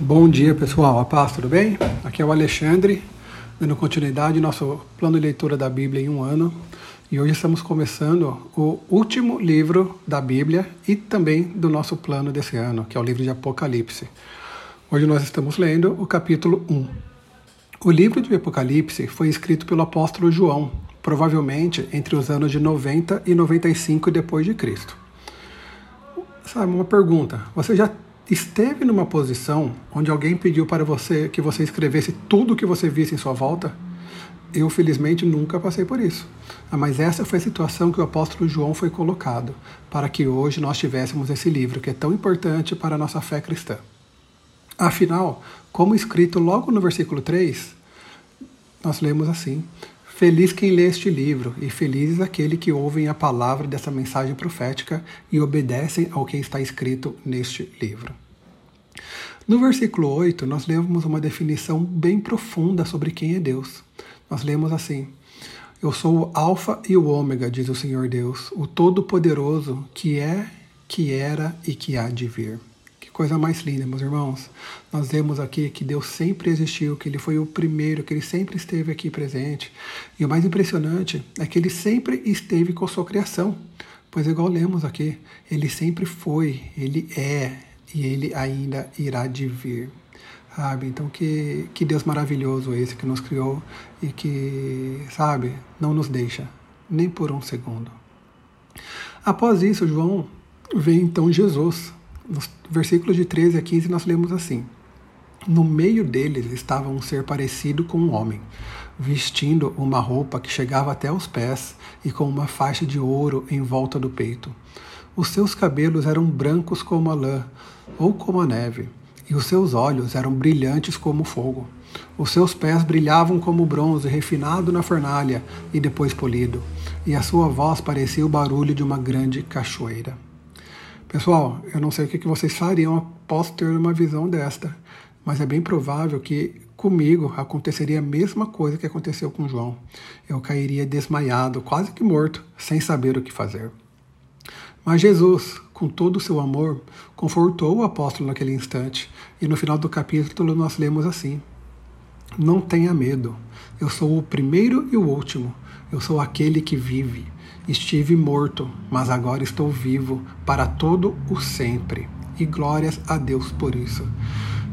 Bom dia, pessoal. A paz, tudo bem? Aqui é o Alexandre, dando continuidade ao nosso plano de leitura da Bíblia em um ano. E hoje estamos começando o último livro da Bíblia e também do nosso plano desse ano, que é o livro de Apocalipse. Hoje nós estamos lendo o capítulo 1. O livro de Apocalipse foi escrito pelo apóstolo João, provavelmente entre os anos de 90 e 95 depois de Cristo. Sabe, uma pergunta. Você já esteve numa posição onde alguém pediu para você que você escrevesse tudo o que você visse em sua volta? Eu, felizmente, nunca passei por isso. Ah, mas essa foi a situação que o apóstolo João foi colocado, para que hoje nós tivéssemos esse livro, que é tão importante para a nossa fé cristã. Afinal, como escrito logo no versículo 3, nós lemos assim: Feliz quem lê este livro, e felizes aquele que ouvem a palavra dessa mensagem profética e obedecem ao que está escrito neste livro. No versículo 8, nós lemos uma definição bem profunda sobre quem é Deus. Nós lemos assim: Eu sou o Alfa e o Ômega, diz o Senhor Deus, o Todo-Poderoso, que é, que era e que há de vir. Coisa mais linda, meus irmãos. Nós vemos aqui que Deus sempre existiu, que Ele foi o primeiro, que Ele sempre esteve aqui presente. E o mais impressionante é que Ele sempre esteve com a sua criação. Pois, igual lemos aqui, Ele sempre foi, Ele é e Ele ainda irá de vir. Sabe? Então, que, que Deus maravilhoso esse que nos criou e que, sabe, não nos deixa nem por um segundo. Após isso, João vê então Jesus nos versículos de 13 a 15 nós lemos assim: No meio deles estava um ser parecido com um homem, vestindo uma roupa que chegava até os pés e com uma faixa de ouro em volta do peito. Os seus cabelos eram brancos como a lã ou como a neve, e os seus olhos eram brilhantes como fogo. Os seus pés brilhavam como bronze refinado na fornalha e depois polido, e a sua voz parecia o barulho de uma grande cachoeira. Pessoal, eu não sei o que vocês fariam após ter uma visão desta, mas é bem provável que comigo aconteceria a mesma coisa que aconteceu com João. Eu cairia desmaiado, quase que morto, sem saber o que fazer. Mas Jesus, com todo o seu amor, confortou o apóstolo naquele instante, e no final do capítulo nós lemos assim: Não tenha medo, eu sou o primeiro e o último, eu sou aquele que vive. Estive morto, mas agora estou vivo para todo o sempre. E glórias a Deus por isso.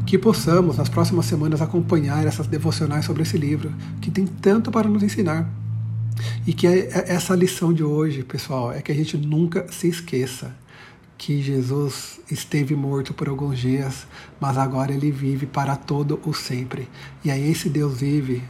Que possamos, nas próximas semanas, acompanhar essas devocionais sobre esse livro, que tem tanto para nos ensinar. E que é, é essa lição de hoje, pessoal, é que a gente nunca se esqueça que Jesus esteve morto por alguns dias, mas agora ele vive para todo o sempre. E é esse Deus vive,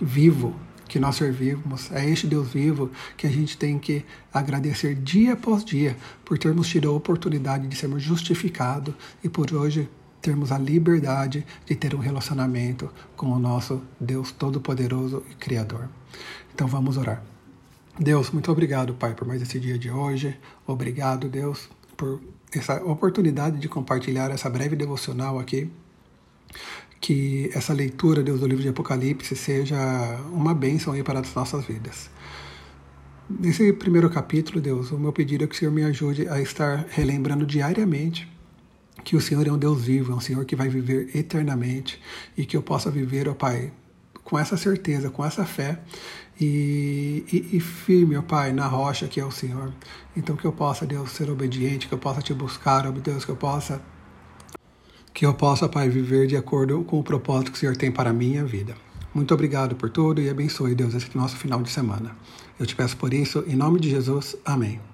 vivo, que nós servimos, é este Deus vivo que a gente tem que agradecer dia após dia por termos tido a oportunidade de sermos justificados e por hoje termos a liberdade de ter um relacionamento com o nosso Deus Todo-Poderoso e Criador. Então vamos orar. Deus, muito obrigado, Pai, por mais esse dia de hoje. Obrigado, Deus, por essa oportunidade de compartilhar essa breve devocional aqui que essa leitura, Deus, do livro de Apocalipse seja uma bênção aí para as nossas vidas. Nesse primeiro capítulo, Deus, o meu pedido é que o Senhor me ajude a estar relembrando diariamente que o Senhor é um Deus vivo, é um Senhor que vai viver eternamente e que eu possa viver, ó Pai, com essa certeza, com essa fé e, e, e, firme, ó Pai, na rocha que é o Senhor. Então que eu possa, Deus, ser obediente, que eu possa te buscar, ó Deus, que eu possa que eu possa, Pai, viver de acordo com o propósito que o Senhor tem para a minha vida. Muito obrigado por tudo e abençoe, Deus, esse nosso final de semana. Eu te peço por isso, em nome de Jesus. Amém.